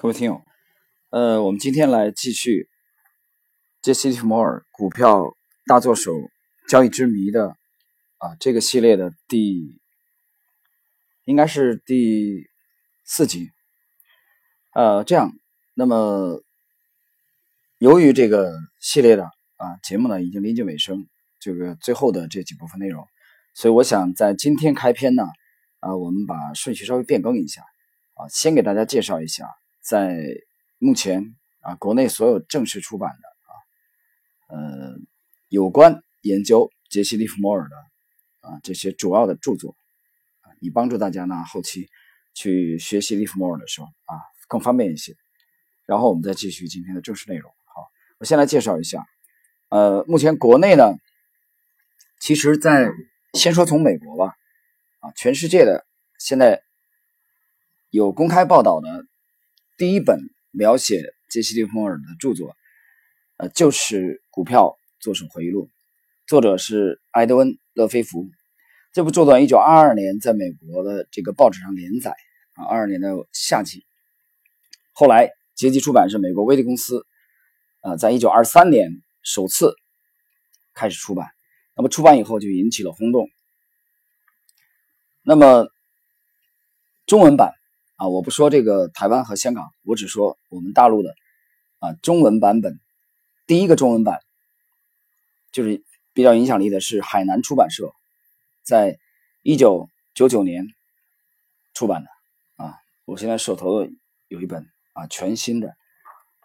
各位听友，呃，我们今天来继续杰西·利弗摩尔股票大作手交易之谜的啊这个系列的第应该是第四集。呃，这样，那么由于这个系列的啊节目呢已经临近尾声，这个最后的这几部分内容，所以我想在今天开篇呢啊，我们把顺序稍微变更一下啊，先给大家介绍一下。在目前啊，国内所有正式出版的啊，呃，有关研究杰西·利弗莫尔的啊这些主要的著作啊，以帮助大家呢后期去学习利弗莫尔的时候啊更方便一些。然后我们再继续今天的正式内容。好，我先来介绍一下，呃，目前国内呢，其实，在先说从美国吧，啊，全世界的现在有公开报道的。第一本描写杰西·利弗莫尔的著作，呃，就是《股票作手回忆录》，作者是埃德温·勒菲弗。这部作短，一九二二年在美国的这个报纸上连载，啊，二二年的夏季。后来，杰吉出版是美国威利公司，呃，在一九二三年首次开始出版。那么出版以后就引起了轰动。那么中文版。啊，我不说这个台湾和香港，我只说我们大陆的啊中文版本。第一个中文版就是比较影响力的是海南出版社，在一九九九年出版的啊。我现在手头有一本啊全新的，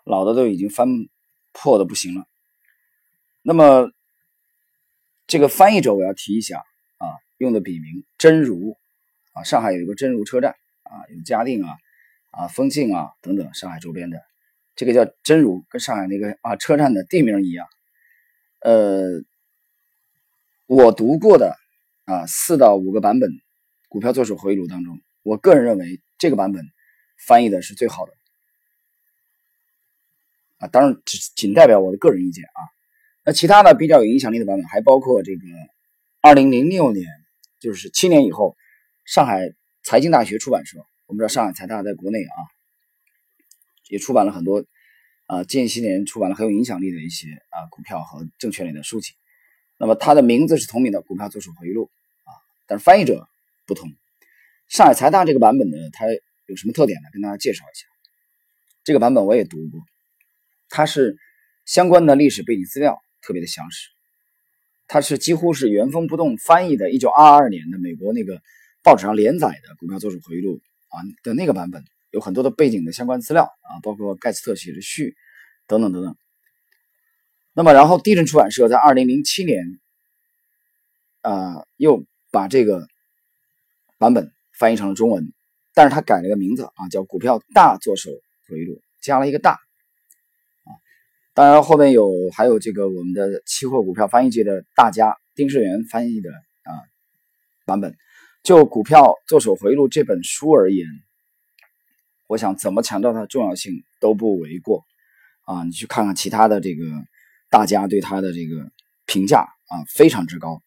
老的都已经翻破的不行了。那么这个翻译者我要提一下啊，用的笔名真如啊，上海有一个真如车站。啊，有嘉定啊，啊，丰庆啊等等，上海周边的，这个叫真如，跟上海那个啊车站的地名一样。呃，我读过的啊四到五个版本《股票作手回忆录》当中，我个人认为这个版本翻译的是最好的。啊，当然只仅代表我的个人意见啊。那其他的比较有影响力的版本还包括这个二零零六年，就是七年以后，上海。财经大学出版社，我们知道上海财大在国内啊，也出版了很多啊，近些年出版了很有影响力的一些啊股票和证券类的书籍。那么它的名字是同名的《股票作手回忆录》啊，但是翻译者不同。上海财大这个版本呢，它有什么特点呢？跟大家介绍一下。这个版本我也读过，它是相关的历史背景资料特别的详实，它是几乎是原封不动翻译的1922年的美国那个。报纸上连载的《股票作手回忆录》啊的那个版本，有很多的背景的相关资料啊，包括盖茨特写的序等等等等。那么，然后地震出版社在二零零七年啊，又把这个版本翻译成了中文，但是他改了个名字啊，叫《股票大作手回忆录》，加了一个大啊。当然，后面有还有这个我们的期货股票翻译界的大家丁世元翻译的啊版本。就《股票作手回忆录》这本书而言，我想怎么强调它的重要性都不为过啊！你去看看其他的这个大家对它的这个评价啊，非常之高。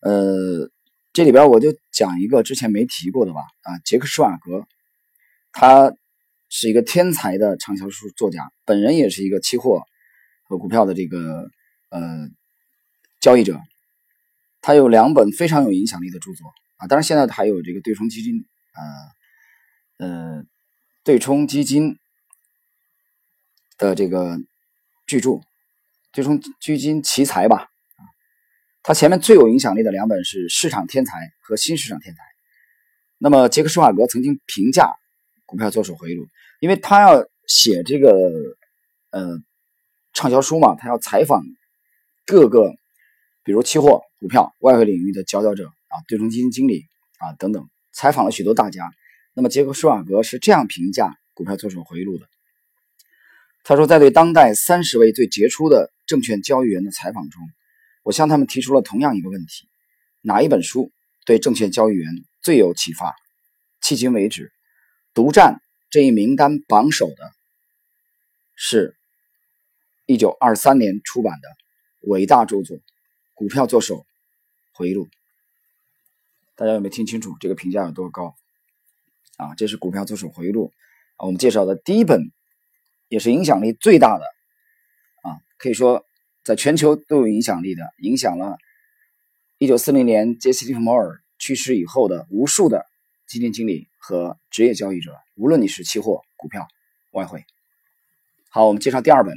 呃，这里边我就讲一个之前没提过的吧啊，杰克施瓦格，他是一个天才的畅销书作家，本人也是一个期货和股票的这个呃交易者，他有两本非常有影响力的著作。啊，当然现在还有这个对冲基金，呃，呃，对冲基金的这个巨著，对冲基金奇才吧，啊，他前面最有影响力的两本是《市场天才》和《新市场天才》。那么杰克施瓦格曾经评价《股票作手回忆录》，因为他要写这个呃畅销书嘛，他要采访各个，比如期货、股票、外汇领域的佼佼者。啊，对冲基金经理啊等等，采访了许多大家。那么杰克·施瓦格是这样评价《股票作手回忆录》的：他说，在对当代三十位最杰出的证券交易员的采访中，我向他们提出了同样一个问题：哪一本书对证券交易员最有启发？迄今为止，独占这一名单榜首的是1923年出版的伟大著作《股票作手回忆录》。大家有没有听清楚这个评价有多高？啊，这是《股票作手回忆录》啊，我们介绍的第一本，也是影响力最大的啊，可以说在全球都有影响力的，影响了1940年杰西·利弗莫尔去世以后的无数的基金经理和职业交易者，无论你是期货、股票、外汇。好，我们介绍第二本，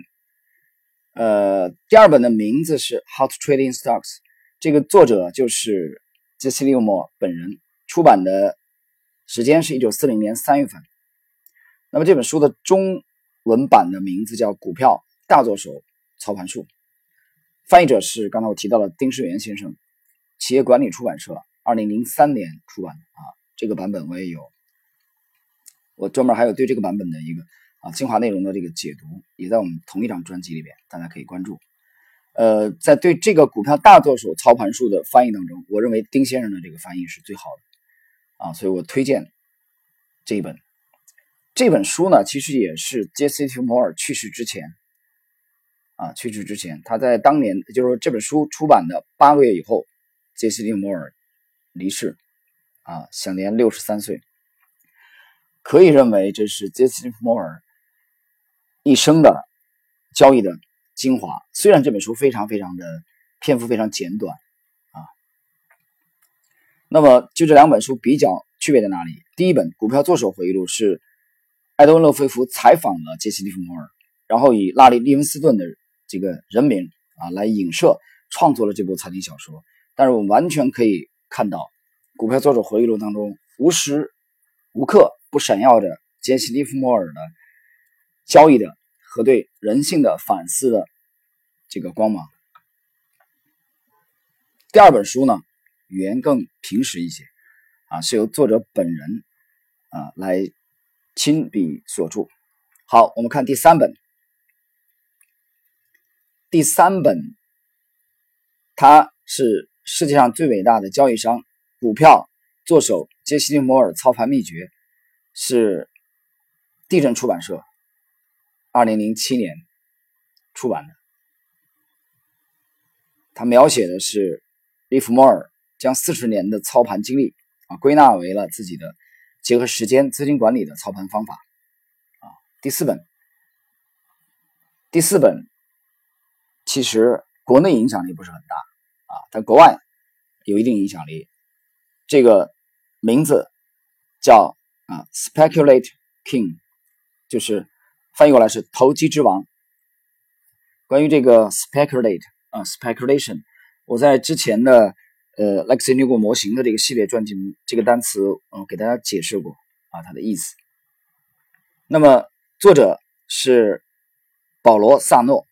呃，第二本的名字是《How to Trading Stocks》，这个作者就是杰西·利弗莫本人，出版的时间是一九四零年三月份。那么这本书的中文版的名字叫《股票大作手操盘术》，翻译者是刚才我提到的丁世元先生，企业管理出版社，二零零三年出版的啊。这个版本我也有，我专门还有对这个版本的一个啊精华内容的这个解读，也在我们同一张专辑里边，大家可以关注。呃，在对这个《股票大作手操盘术》的翻译当中，我认为丁先生的这个翻译是最好的啊，所以我推荐这一本。这本书呢，其实也是杰西·利弗摩尔去世之前，啊，去世之前，他在当年，就是说这本书出版的八个月以后，杰西·利弗摩尔离世，啊，享年六十三岁。可以认为这是杰西·利弗摩尔一生的交易的精华。虽然这本书非常非常的篇幅非常简短，啊，那么就这两本书比较区别在哪里？第一本《股票作手回忆录》是。艾德温·勒菲弗采访了杰西·利弗莫尔，然后以拉里·利文斯顿的这个人名啊来影射，创作了这部财经小说。但是我们完全可以看到，《股票作者回忆录》当中无时无刻不闪耀着杰西·利弗莫尔的交易的和对人性的反思的这个光芒。第二本书呢，语言更平实一些啊，是由作者本人啊来。亲笔所著。好，我们看第三本。第三本，它是世界上最伟大的交易商——股票作手杰西·利摩尔操盘秘诀，是地震出版社二零零七年出版的。他描写的是利弗莫尔将四十年的操盘经历啊归纳为了自己的。结合时间、资金管理的操盘方法，啊，第四本，第四本其实国内影响力不是很大啊，但国外有一定影响力。这个名字叫啊，Speculate King，就是翻译过来是投机之王。关于这个 Speculate 啊，Speculation，我在之前的。呃，Lexi New 模型的这个系列专辑，这个单词，嗯，给大家解释过啊，它的意思。那么作者是保罗·萨诺，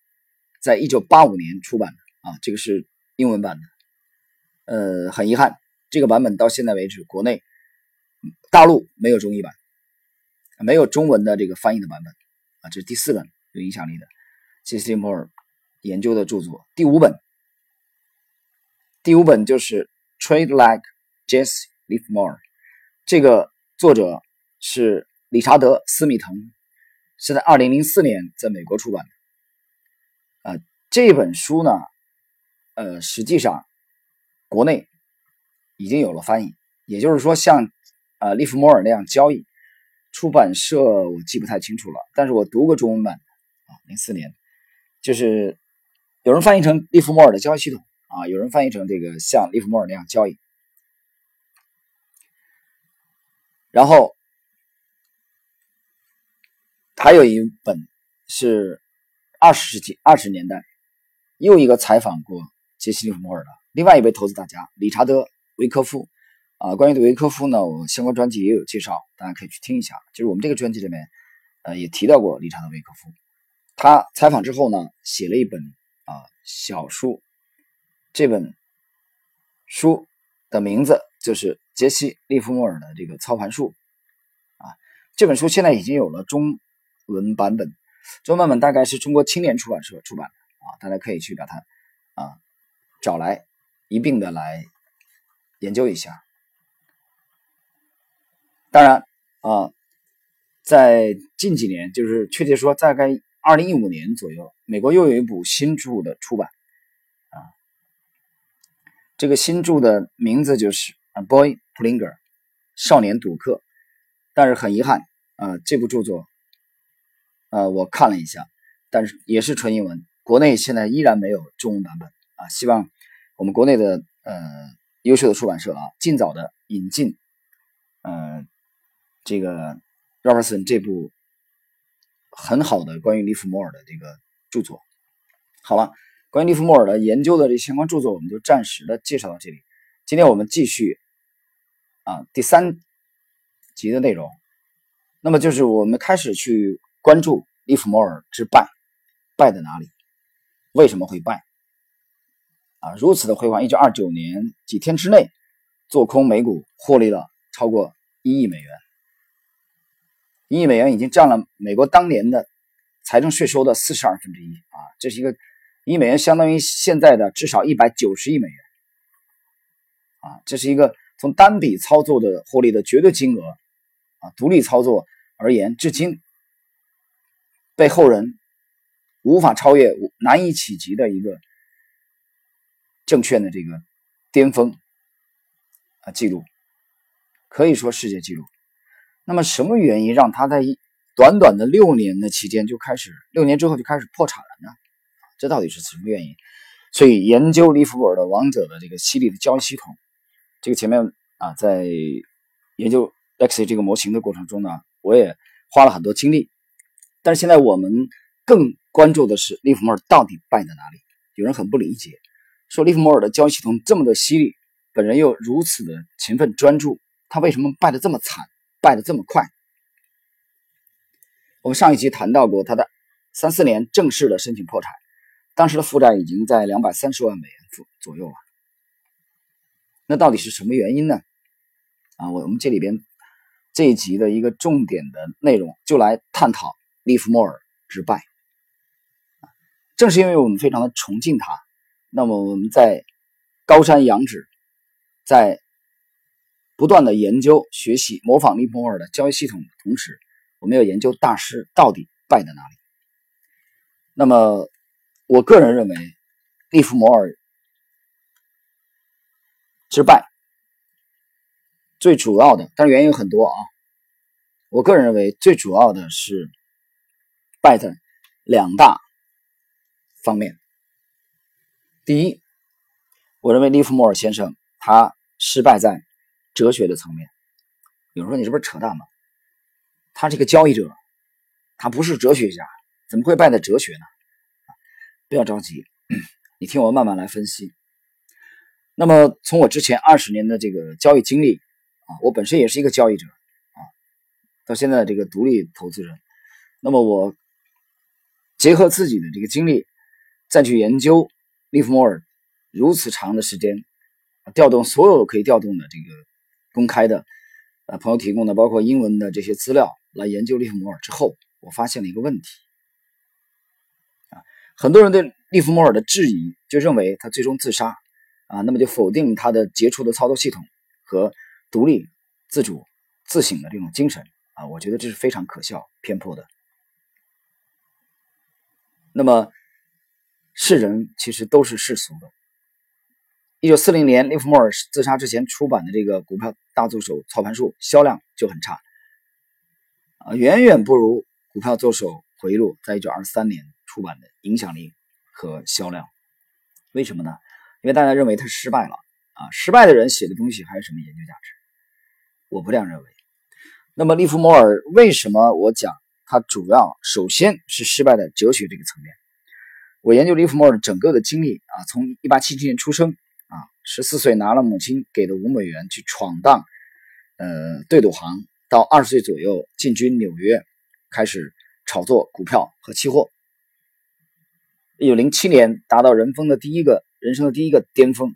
在一九八五年出版的啊，这个是英文版的。呃，很遗憾，这个版本到现在为止，国内大陆没有中译版，没有中文的这个翻译的版本啊。这是第四本有影响力的 j s m o r e 研究的著作，第五本。第五本就是《Trade Like Jesse Livermore》，这个作者是理查德·斯密滕，是在二零零四年在美国出版的。啊，这本书呢，呃，实际上国内已经有了翻译，也就是说，像啊利弗莫尔那样交易，出版社我记不太清楚了，但是我读过中文版啊，零四年，就是有人翻译成利弗莫尔的交易系统。啊，有人翻译成这个像利弗莫尔那样交易，然后还有一本是二十世纪二十年代又一个采访过杰西·利弗莫尔的另外一位投资大家理查德·维科夫啊。关于维科夫呢，我相关专辑也有介绍，大家可以去听一下。就是我们这个专辑里面呃也提到过理查德·维科夫，他采访之后呢，写了一本啊小书。这本书的名字就是杰西·利弗莫尔的这个操盘术啊。这本书现在已经有了中文版本，中文版本大概是中国青年出版社出版的啊，大家可以去把它啊找来一并的来研究一下。当然啊，在近几年，就是确切说，大概二零一五年左右，美国又有一部新著的出版。这个新著的名字就是《A Boy Plinger》，少年赌客。但是很遗憾啊，这部著作，呃，我看了一下，但是也是纯英文，国内现在依然没有中文版本啊。希望我们国内的呃优秀的出版社啊，尽早的引进，呃，这个 Robertson 这部很好的关于利弗莫尔的这个著作。好了，关于利弗莫尔的研究的这相关著作，我们就暂时的介绍到这里。今天我们继续啊第三集的内容。那么就是我们开始去关注利弗莫尔之败，败在哪里？为什么会败？啊，如此的辉煌！一九二九年几天之内，做空美股获利了超过一亿美元，一亿美元已经占了美国当年的财政税收的四十二分之一啊！这是一个一亿美元，相当于现在的至少一百九十亿美元啊！这是一个从单笔操作的获利的绝对金额啊，独立操作。而言，至今被后人无法超越、难以企及的一个证券的这个巅峰啊记录，可以说世界纪录。那么，什么原因让他在短短的六年的期间就开始，六年之后就开始破产了呢？这到底是什么原因？所以，研究利弗莫尔的王者的这个犀利的交易系统，这个前面啊，在研究 X 这个模型的过程中呢。我也花了很多精力，但是现在我们更关注的是利弗莫尔到底败在哪里？有人很不理解，说利弗莫尔的交易系统这么的犀利，本人又如此的勤奋专注，他为什么败得这么惨，败得这么快？我们上一集谈到过，他的三四年正式的申请破产，当时的负债已经在两百三十万美元左左右了。那到底是什么原因呢？啊，我我们这里边。这一集的一个重点的内容，就来探讨利弗莫尔之败。正是因为我们非常的崇敬他，那么我们在高山仰止，在不断的研究、学习、模仿利弗莫尔的交易系统的同时，我们要研究大师到底败在哪里。那么，我个人认为，利弗莫尔之败。最主要的，但是原因有很多啊。我个人认为，最主要的是败在两大方面。第一，我认为利弗莫尔先生他失败在哲学的层面。有人说你这不是扯淡吗？他这个交易者，他不是哲学家，怎么会败在哲学呢？不要着急，你听我慢慢来分析。那么从我之前二十年的这个交易经历啊。我本身也是一个交易者啊，到现在这个独立投资人，那么我结合自己的这个经历，再去研究利弗莫尔如此长的时间，调动所有可以调动的这个公开的呃朋友提供的包括英文的这些资料来研究利弗莫尔之后，我发现了一个问题啊，很多人对利弗莫尔的质疑就认为他最终自杀啊，那么就否定他的杰出的操作系统和。独立、自主、自省的这种精神啊，我觉得这是非常可笑、偏颇的。那么，世人其实都是世俗的。一九四零年，利弗莫尔自杀之前出版的这个《股票大作手操盘术》销量就很差啊，远远不如《股票作手回忆录》在一九二三年出版的影响力和销量。为什么呢？因为大家认为他失败了啊，失败的人写的东西还有什么研究价值？我不这样认为。那么利弗莫尔为什么我讲他主要首先是失败的哲学这个层面？我研究利弗莫尔整个的经历啊，从一八七七年出生，十四岁拿了母亲给的五美元去闯荡，呃，对赌行，到二十岁左右进军纽约，开始炒作股票和期货。一九零七年达到人生的第一个人生的第一个巅峰，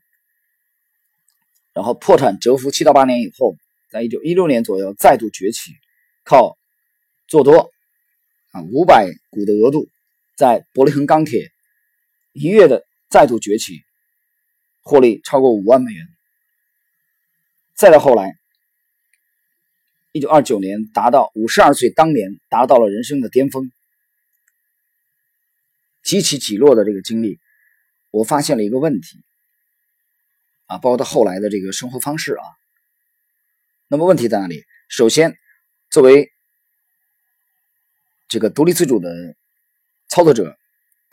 然后破产蛰伏七到八年以后。在一九一六年左右再度崛起，靠做多啊五百股的额度，在伯利恒钢铁一跃的再度崛起，获利超过五万美元。再到后来，一九二九年达到五十二岁当年达到了人生的巅峰，几起几落的这个经历，我发现了一个问题啊，包括他后来的这个生活方式啊。那么问题在哪里？首先，作为这个独立自主的操作者，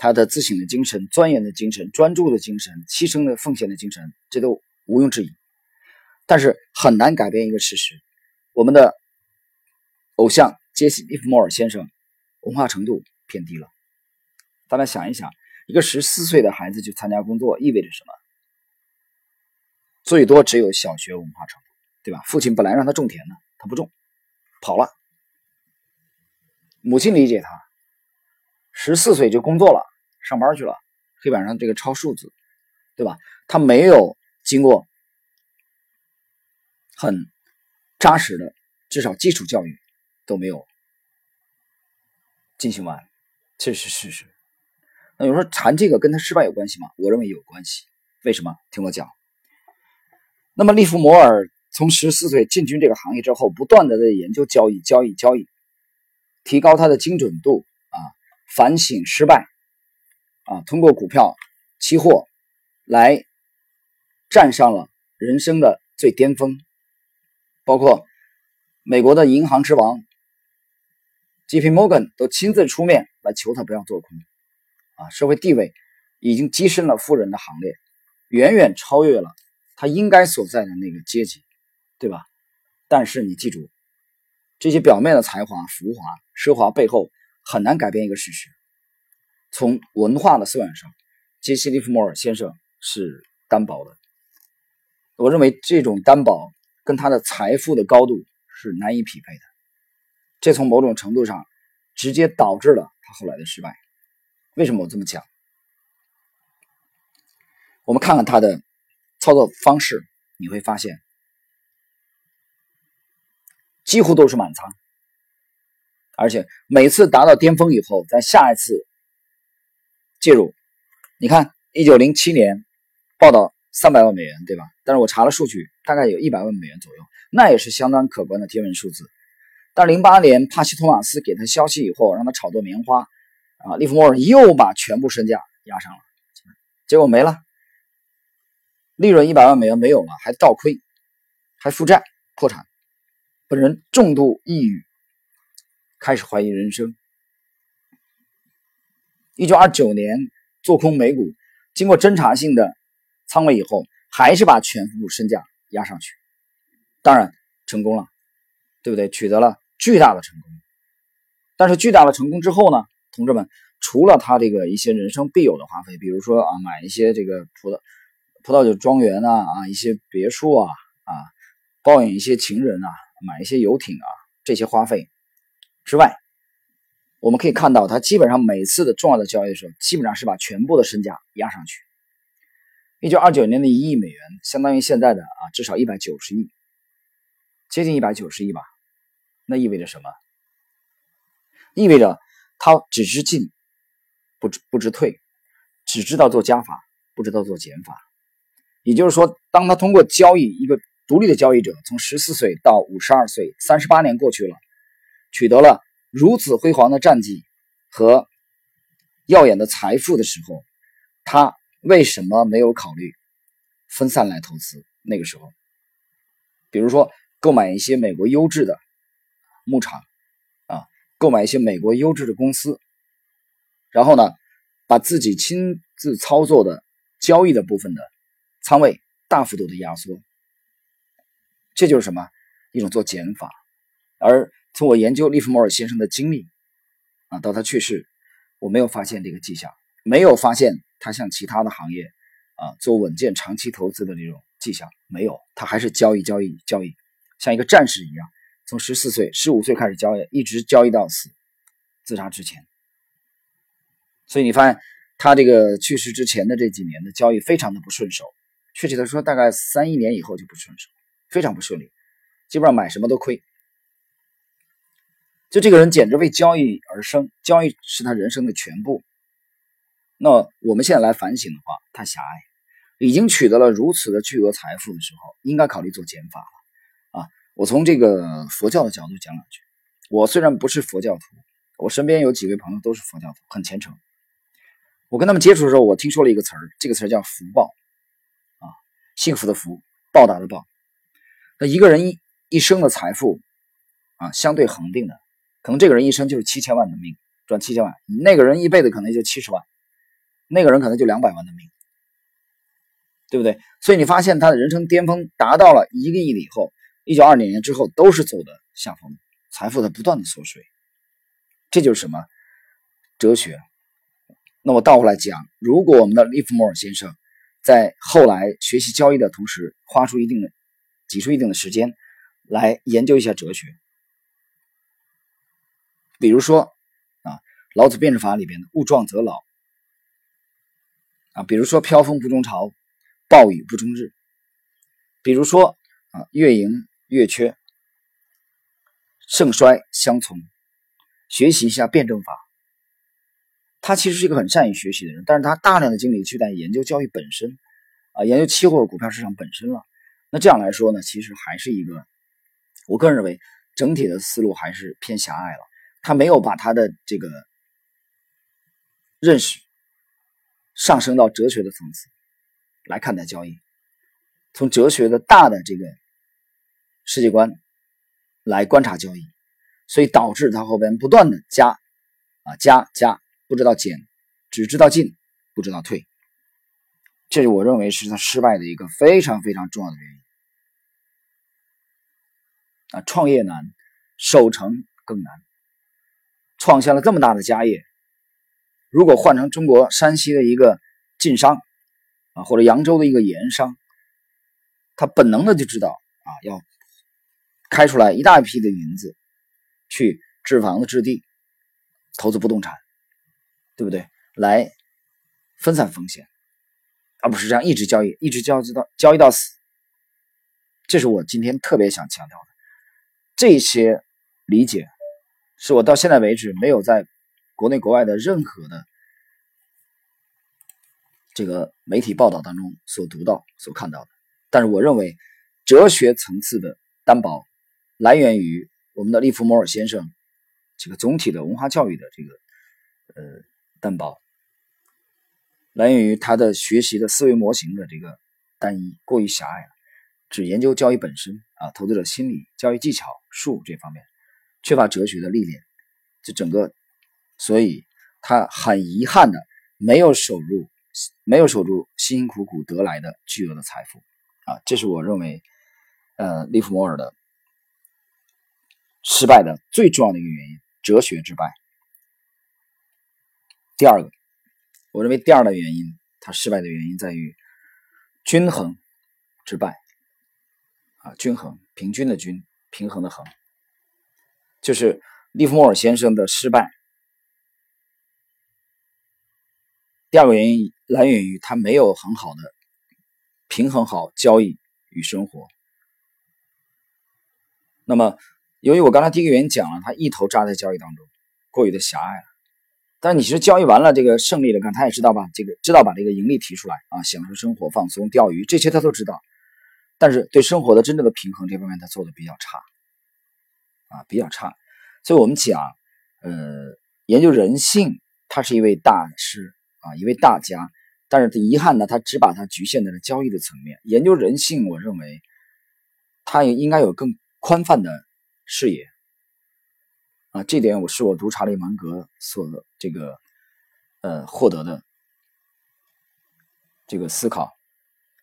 他的自省的精神、钻研的精神、专注的精神、牺牲的奉献的精神，这都毋庸置疑。但是很难改变一个事实：我们的偶像杰西·利弗莫尔先生文化程度偏低了。大家想一想，一个十四岁的孩子去参加工作意味着什么？最多只有小学文化程度，对吧？父亲本来让他种田呢，他不种，跑了。母亲理解他，十四岁就工作了，上班去了，黑板上这个抄数字，对吧？他没有经过很扎实的，至少基础教育都没有进行完，这是事实。那有人说谈这个跟他失败有关系吗？我认为有关系。为什么？听我讲。那么利弗摩尔从十四岁进军这个行业之后，不断的在研究交易、交易、交易。提高他的精准度啊，反省失败啊，通过股票、期货来站上了人生的最巅峰。包括美国的银行之王 J.P. Morgan 都亲自出面来求他不要做空啊，社会地位已经跻身了富人的行列，远远超越了他应该所在的那个阶级，对吧？但是你记住。这些表面的才华、浮华、奢华背后，很难改变一个事实：从文化的素养上，杰西·利弗莫尔先生是单薄的。我认为这种单薄跟他的财富的高度是难以匹配的。这从某种程度上直接导致了他后来的失败。为什么我这么讲？我们看看他的操作方式，你会发现。几乎都是满仓，而且每次达到巅峰以后，在下一次介入。你看，一九零七年报道三百万美元，对吧？但是我查了数据，大概有一百万美元左右，那也是相当可观的天文数字。但零八年帕西托马斯给他消息以后，让他炒作棉花，啊，利弗莫尔又把全部身价压上了，结果没了，利润一百万美元没有了，还倒亏，还负债，破产。本人重度抑郁，开始怀疑人生。一九二九年做空美股，经过侦查性的仓位以后，还是把全部身价压上去，当然成功了，对不对？取得了巨大的成功。但是巨大的成功之后呢，同志们，除了他这个一些人生必有的花费，比如说啊，买一些这个葡萄葡萄酒庄园啊，啊，一些别墅啊，啊，抱养一些情人啊。买一些游艇啊，这些花费之外，我们可以看到，他基本上每次的重要的交易的时候，基本上是把全部的身价压上去。一九二九年的一亿美元，相当于现在的啊至少一百九十亿，接近一百九十亿吧。那意味着什么？意味着他只知进，不知不知退，只知道做加法，不知道做减法。也就是说，当他通过交易一个。独立的交易者从十四岁到五十二岁，三十八年过去了，取得了如此辉煌的战绩和耀眼的财富的时候，他为什么没有考虑分散来投资？那个时候，比如说购买一些美国优质的牧场啊，购买一些美国优质的公司，然后呢，把自己亲自操作的交易的部分的仓位大幅度的压缩。这就是什么一种做减法，而从我研究利弗莫尔先生的经历啊，到他去世，我没有发现这个迹象，没有发现他像其他的行业啊做稳健长期投资的这种迹象，没有，他还是交易交易交易，像一个战士一样，从十四岁、十五岁开始交易，一直交易到死，自杀之前。所以你发现他这个去世之前的这几年的交易非常的不顺手，确切的说，大概三一年以后就不顺手。非常不顺利，基本上买什么都亏。就这个人简直为交易而生，交易是他人生的全部。那我们现在来反省的话，太狭隘。已经取得了如此的巨额财富的时候，应该考虑做减法了。啊，我从这个佛教的角度讲两句。我虽然不是佛教徒，我身边有几位朋友都是佛教徒，很虔诚。我跟他们接触的时候，我听说了一个词儿，这个词儿叫福报。啊，幸福的福，报答的报。那一个人一一生的财富，啊，相对恒定的，可能这个人一生就是七千万的命，赚七千万；那个人一辈子可能就七十万，那个人可能就两百万的命，对不对？所以你发现他的人生巅峰达到了一个亿了以后，一九二零年之后都是走的下风，财富在不断的缩水。这就是什么哲学？那我倒过来讲，如果我们的利弗莫尔先生在后来学习交易的同时，花出一定的、挤出一定的时间来研究一下哲学，比如说啊，《老子辩证法》里边的“物壮则老”，啊，比如说“飘风不终朝，暴雨不终日”，比如说啊，“月盈月缺，盛衰相从”。学习一下辩证法，他其实是一个很善于学习的人，但是他大量的精力去在研究教育本身，啊，研究期货股票市场本身了。那这样来说呢，其实还是一个，我个人认为整体的思路还是偏狭隘了。他没有把他的这个认识上升到哲学的层次来看待交易，从哲学的大的这个世界观来观察交易。所以导致他后边不断的加，啊加加，不知道减，只知道进，不知道退。这是我认为是他失败的一个非常非常重要的原因。啊，创业难，守成更难。创下了这么大的家业，如果换成中国山西的一个晋商，啊或者扬州的一个盐商，他本能的就知道啊要开出来一大批的银子。去置房子、置地、投资不动产，对不对？来分散风险，而不是这样一直交易，一直交易到交易到死。这是我今天特别想强调的。这些理解是我到现在为止没有在国内国外的任何的这个媒体报道当中所读到、所看到的。但是我认为，哲学层次的担保来源于。我们的利弗摩尔先生，这个总体的文化教育的这个呃担保，来源于他的学习的思维模型的这个单一过于狭隘了，只研究交易本身啊，投资者心理、交易技巧、术这方面，缺乏哲学的历练，这整个，所以他很遗憾的没有守住，没有守住辛辛苦苦得来的巨额的财富啊，这是我认为呃利弗摩尔的。失败的最重要的一个原因，哲学之败。第二个，我认为第二的原因，他失败的原因在于均衡之败。啊，均衡，平均的均，平衡的衡，就是利弗莫尔先生的失败。第二个原因来源于他没有很好的平衡好交易与生活。那么。由于我刚才第一个原因讲了，他一头扎在交易当中，过于的狭隘了。但你其实交易完了，这个胜利了，看他也知道吧？这个知道把这个盈利提出来啊，享受生活、放松、钓鱼这些他都知道。但是对生活的真正的平衡这方面，他做的比较差啊，比较差。所以我们讲，呃，研究人性，他是一位大师啊，一位大家。但是遗憾呢，他只把它局限在了交易的层面。研究人性，我认为他也应该有更宽泛的。视野啊，这点我是我读查理芒格所这个呃获得的这个思考。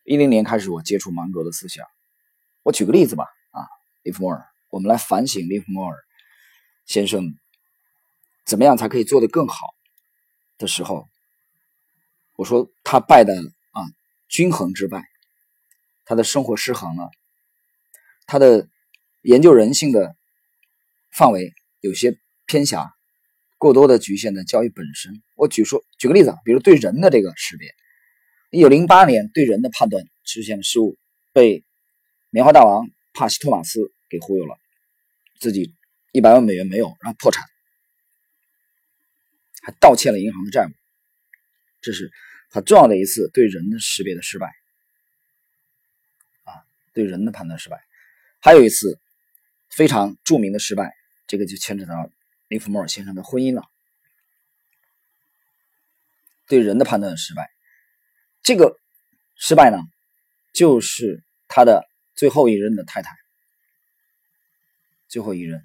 一零年开始，我接触芒格的思想。我举个例子吧，啊，利弗莫尔，我们来反省利弗莫尔先生怎么样才可以做得更好的时候，我说他败的啊均衡之败，他的生活失衡了，他的研究人性的。范围有些偏狭，过多的局限在交易本身。我举说举个例子啊，比如对人的这个识别，一九零八年对人的判断出现了失误，被棉花大王帕西托马斯给忽悠了，自己一百万美元没有，然后破产，还盗欠了银行的债务，这是很重要的一次对人的识别的失败啊，对人的判断失败。还有一次非常著名的失败。这个就牵扯到利弗莫尔先生的婚姻了，对人的判断失败。这个失败呢，就是他的最后一任的太太，最后一任。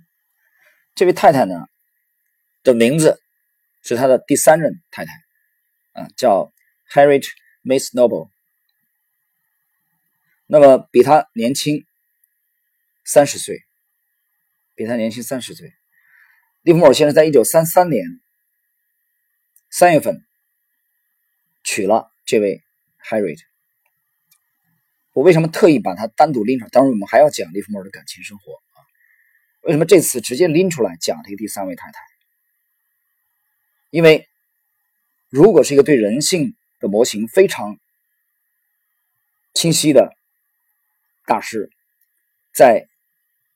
这位太太呢的名字是他的第三任太太，啊，叫 Harriet Miss Noble。那么比他年轻三十岁，比他年轻三十岁。利弗莫尔先生在一九三三年三月份娶了这位 Harriet。我为什么特意把他单独拎出来？当然，我们还要讲利弗莫尔的感情生活。为什么这次直接拎出来讲这个第三位太太？因为如果是一个对人性的模型非常清晰的大师，在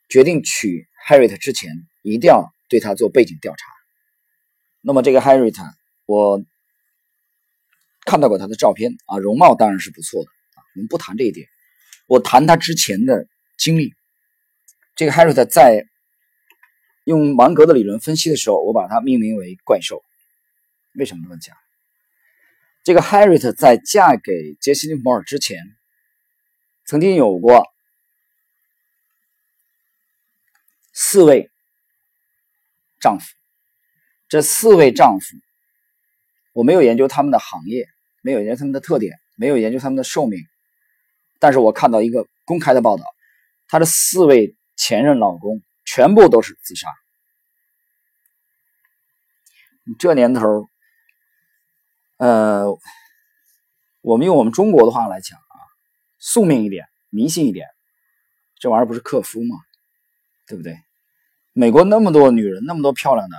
决定娶 Harriet 之前，一定要对他做背景调查。那么这个 Harriet，我看到过他的照片啊，容貌当然是不错的啊。我们不谈这一点，我谈他之前的经历。这个 Harriet 在用芒格的理论分析的时候，我把它命名为“怪兽”。为什么这么讲？这个 Harriet 在嫁给杰西·利摩尔之前，曾经有过四位丈夫。这四位丈夫，我没有研究他们的行业，没有研究他们的特点，没有研究他们的寿命。但是我看到一个公开的报道，她的四位前任老公全部都是自杀。这年头，呃，我们用我们中国的话来讲啊，宿命一点，迷信一点，这玩意儿不是克夫吗？对不对？美国那么多女人，那么多漂亮的，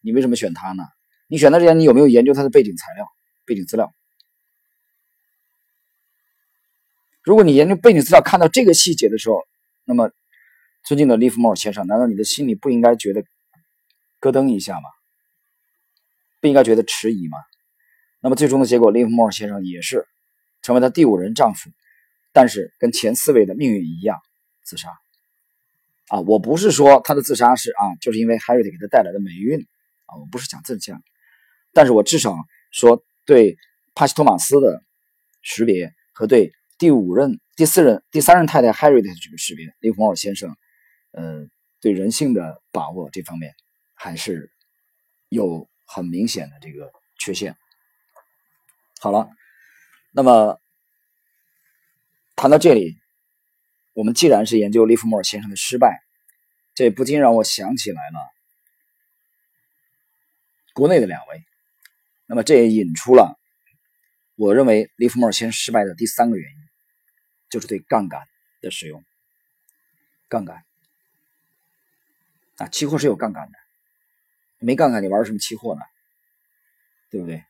你为什么选她呢？你选她之前，你有没有研究她的背景材料、背景资料？如果你研究背景资料看到这个细节的时候，那么，尊敬的利弗莫尔先生，难道你的心里不应该觉得咯噔一下吗？不应该觉得迟疑吗？那么最终的结果，利弗莫尔先生也是成为他第五任丈夫，但是跟前四位的命运一样，自杀。啊，我不是说他的自杀是啊，就是因为 Harriet 给他带来的霉运啊，我不是讲这样，但是我至少说对帕西托马斯的识别和对。第五任、第四任、第三任太太 Harry 的这个识别，利弗莫尔先生，呃，对人性的把握这方面还是有很明显的这个缺陷。好了，那么谈到这里，我们既然是研究利弗莫尔先生的失败，这不禁让我想起来了国内的两位，那么这也引出了我认为利弗莫尔先生失败的第三个原因。就是对杠杆的使用，杠杆啊，期货是有杠杆的，没杠杆你玩什么期货呢？对不对？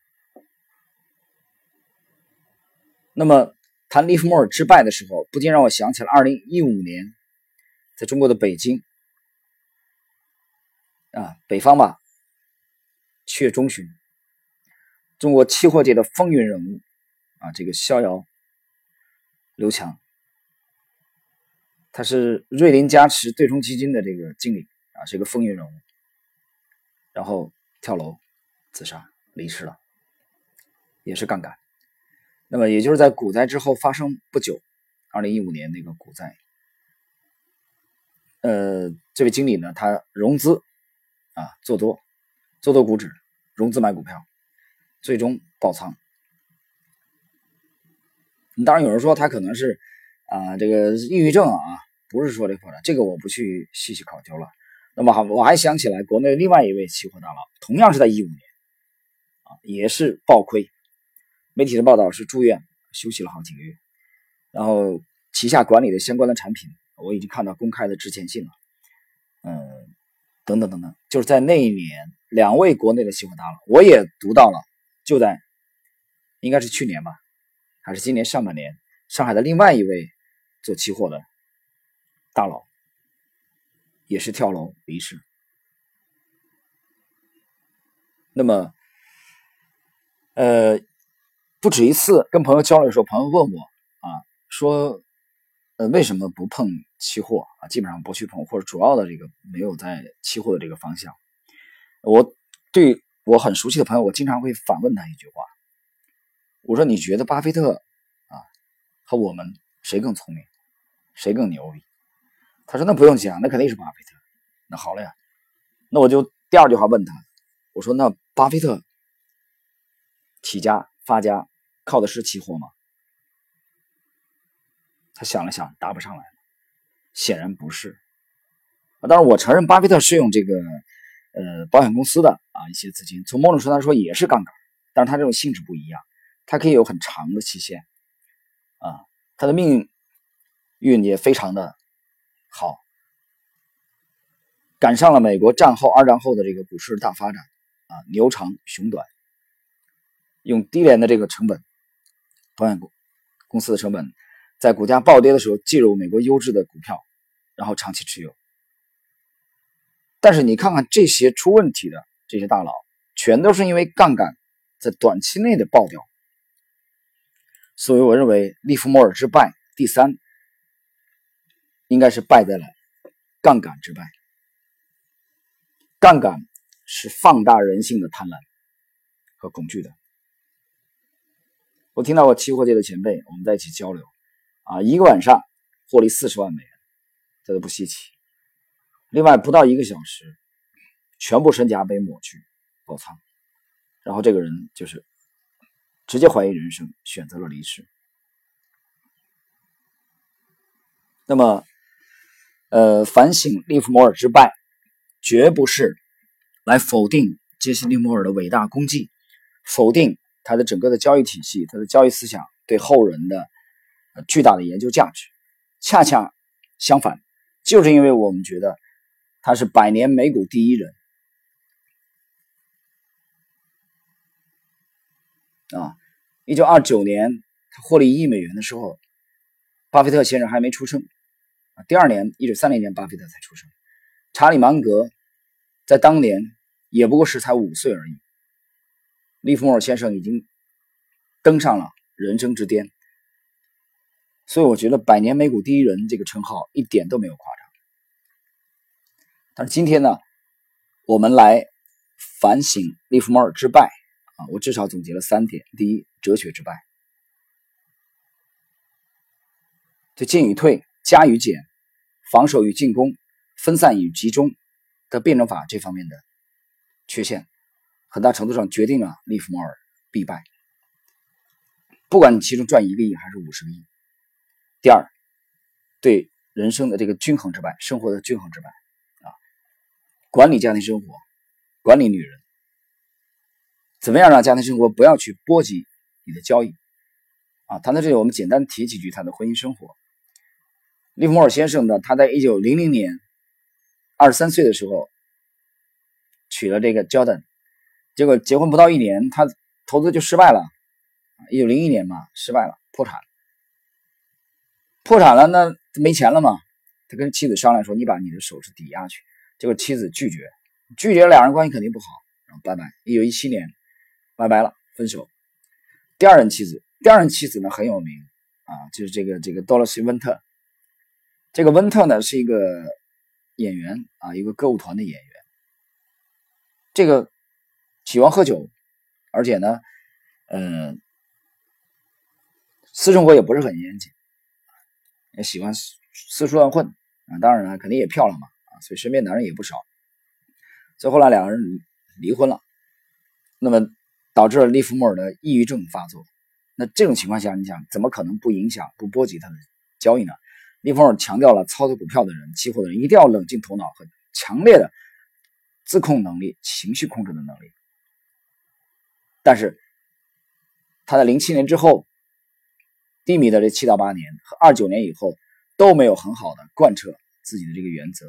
那么谈利弗莫尔之败的时候，不禁让我想起了二零一五年在中国的北京啊，北方吧，七月中旬，中国期货界的风云人物啊，这个逍遥。刘强，他是瑞林加持对冲基金的这个经理啊，是一个风云人物。然后跳楼自杀离世了，也是杠杆。那么也就是在股灾之后发生不久，二零一五年那个股灾，呃，这位经理呢，他融资啊做多，做多股指，融资买股票，最终爆仓。当然有人说他可能是啊这个抑郁症啊，不是说这块的，这个我不去细细考究了。那么好我还想起来国内另外一位期货大佬，同样是在一五年啊，也是暴亏。媒体的报道是住院休息了好几个月，然后旗下管理的相关的产品，我已经看到公开的致歉信了。嗯，等等等等，就是在那一年，两位国内的期货大佬，我也读到了，就在应该是去年吧。还是今年上半年，上海的另外一位做期货的大佬也是跳楼离世。那么，呃，不止一次跟朋友交流的时候，朋友问我啊，说，呃，为什么不碰期货啊？基本上不去碰，或者主要的这个没有在期货的这个方向。我对我很熟悉的朋友，我经常会反问他一句话。我说：“你觉得巴菲特啊和我们谁更聪明，谁更牛逼？”他说：“那不用讲，那肯定是巴菲特。”那好了呀，那我就第二句话问他，我说那巴菲特起家发家靠的是期货吗？他想了想，答不上来，显然不是。啊，当然我承认巴菲特是用这个呃保险公司的啊一些资金，从某种程度上说也是杠杆，但是他这种性质不一样，它可以有很长的期限，啊，他的命运也非常的好，赶上了美国战后二战后的这个股市大发展，啊牛长熊短，用低廉的这个成本，保险公公司的成本。在股价暴跌的时候，进入美国优质的股票，然后长期持有。但是你看看这些出问题的这些大佬，全都是因为杠杆在短期内的爆掉。所以我认为利弗莫尔之败，第三应该是败在了杠杆之败。杠杆是放大人性的贪婪和恐惧的。我听到过期货界的前辈，我们在一起交流。啊，一个晚上获利四十万美元，这都不稀奇。另外不到一个小时，全部身家被抹去爆仓，然后这个人就是直接怀疑人生，选择了离世。那么，呃，反省利弗摩尔之败，绝不是来否定杰西·利弗摩尔的伟大功绩，否定他的整个的交易体系、他的交易思想对后人的。巨大的研究价值，恰恰相反，就是因为我们觉得他是百年美股第一人啊！一九二九年他获利一亿美元的时候，巴菲特先生还没出生第二年，一九三零年，巴菲特才出生。查理芒格在当年也不过是才五岁而已。利弗莫尔先生已经登上了人生之巅。所以我觉得“百年美股第一人”这个称号一点都没有夸张。但是今天呢，我们来反省利弗莫尔之败啊，我至少总结了三点：第一，哲学之败，就进与退、加与减、防守与进攻、分散与集中的辩证法这方面的缺陷，很大程度上决定了利弗莫尔必败。不管你其中赚一个亿还是五十个亿。第二，对人生的这个均衡之败，生活的均衡之败啊，管理家庭生活，管理女人，怎么样让家庭生活不要去波及你的交易啊？谈到这里，我们简单提几句他的婚姻生活。利弗莫尔先生呢，他在一九零零年二十三岁的时候娶了这个 Jordan，结果结婚不到一年，他投资就失败了一九零一年嘛，失败了，破产。破产了，那没钱了嘛？他跟妻子商量说：“你把你的首饰抵押去。”结果妻子拒绝，拒绝，两人关系肯定不好，然后拜拜。一九一七年，拜拜了，分手。第二任妻子，第二任妻子呢很有名啊，就是这个这个多萝西·温特。这个温特呢是一个演员啊，一个歌舞团的演员。这个喜欢喝酒，而且呢，嗯，私生活也不是很严谨。也喜欢四处乱混啊，当然了，肯定也漂亮嘛啊，所以身边男人也不少。所以后来两个人离婚了，那么导致了利弗莫尔的抑郁症发作。那这种情况下，你想怎么可能不影响、不波及他的交易呢？利弗尔强调了操作股票的人、期货的人一定要冷静头脑和强烈的自控能力、情绪控制的能力。但是他在零七年之后。低迷的这七到八年和二九年以后都没有很好的贯彻自己的这个原则，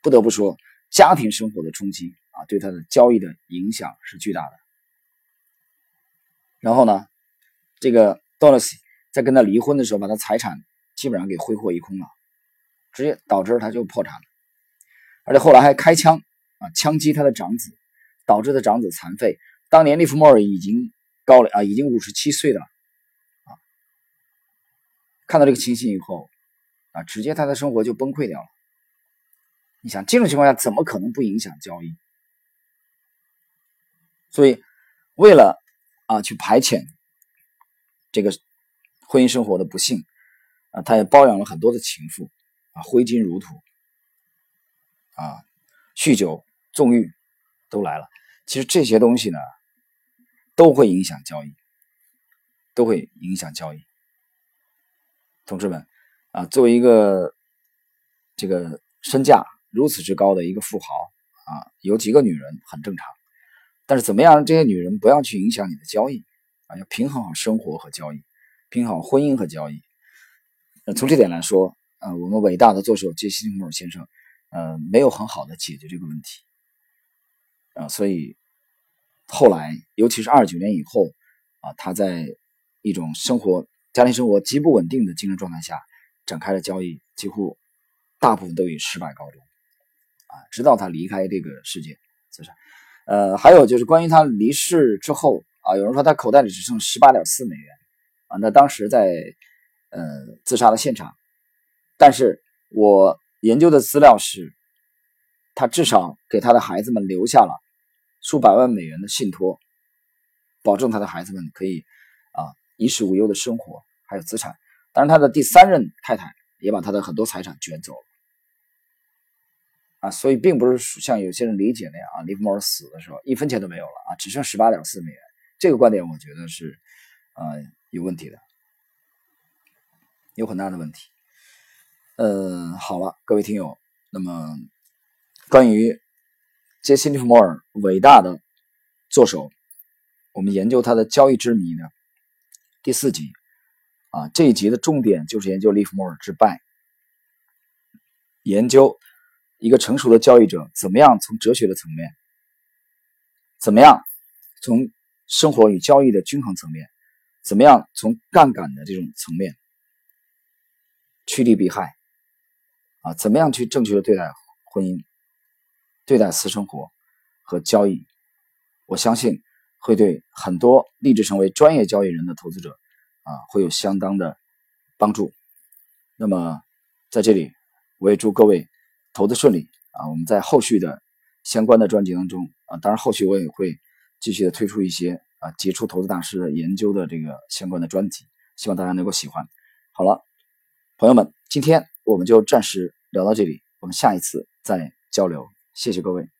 不得不说，家庭生活的冲击啊，对他的交易的影响是巨大的。然后呢，这个 doris 在跟他离婚的时候，把他财产基本上给挥霍一空了，直接导致他就破产了，而且后来还开枪啊，枪击他的长子，导致他长子残废。当年利弗莫尔已经高了啊，已经五十七岁了啊。看到这个情形以后，啊，直接他的生活就崩溃掉了。你想这种情况下怎么可能不影响交易？所以，为了啊去排遣这个婚姻生活的不幸，啊，他也包养了很多的情妇，啊，挥金如土，啊，酗酒纵欲都来了。其实这些东西呢，都会影响交易，都会影响交易。同志们啊，作为一个这个身价如此之高的一个富豪啊，有几个女人很正常。但是怎么样让这些女人不要去影响你的交易啊？要平衡好生活和交易，平衡好婚姻和交易。那从这点来说，呃，我们伟大的作手杰西·利弗莫尔先生，呃，没有很好的解决这个问题。啊，所以后来，尤其是二九年以后啊，他在一种生活、家庭生活极不稳定的精神状态下展开了交易，几乎大部分都以失败告终。啊，直到他离开这个世界，就是。呃，还有就是关于他离世之后啊，有人说他口袋里只剩十八点四美元。啊，那当时在呃自杀的现场，但是我研究的资料是，他至少给他的孩子们留下了数百万美元的信托，保证他的孩子们可以啊衣食无忧的生活，还有资产。当然，他的第三任太太也把他的很多财产卷走了。啊，所以并不是像有些人理解那样啊，利弗莫尔死的时候一分钱都没有了啊，只剩十八点四美元。这个观点我觉得是，呃，有问题的，有很大的问题。嗯，好了，各位听友，那么关于杰西·利弗莫尔伟大的作手，我们研究他的交易之谜呢，第四集啊，这一集的重点就是研究利弗莫尔之败，研究。一个成熟的交易者怎么样从哲学的层面，怎么样从生活与交易的均衡层面，怎么样从杠杆的这种层面趋利避害啊？怎么样去正确的对待婚姻、对待私生活和交易？我相信会对很多立志成为专业交易人的投资者啊会有相当的帮助。那么在这里，我也祝各位。投资顺利啊！我们在后续的相关的专辑当中啊，当然后续我也会继续的推出一些啊杰出投资大师的研究的这个相关的专辑，希望大家能够喜欢。好了，朋友们，今天我们就暂时聊到这里，我们下一次再交流，谢谢各位。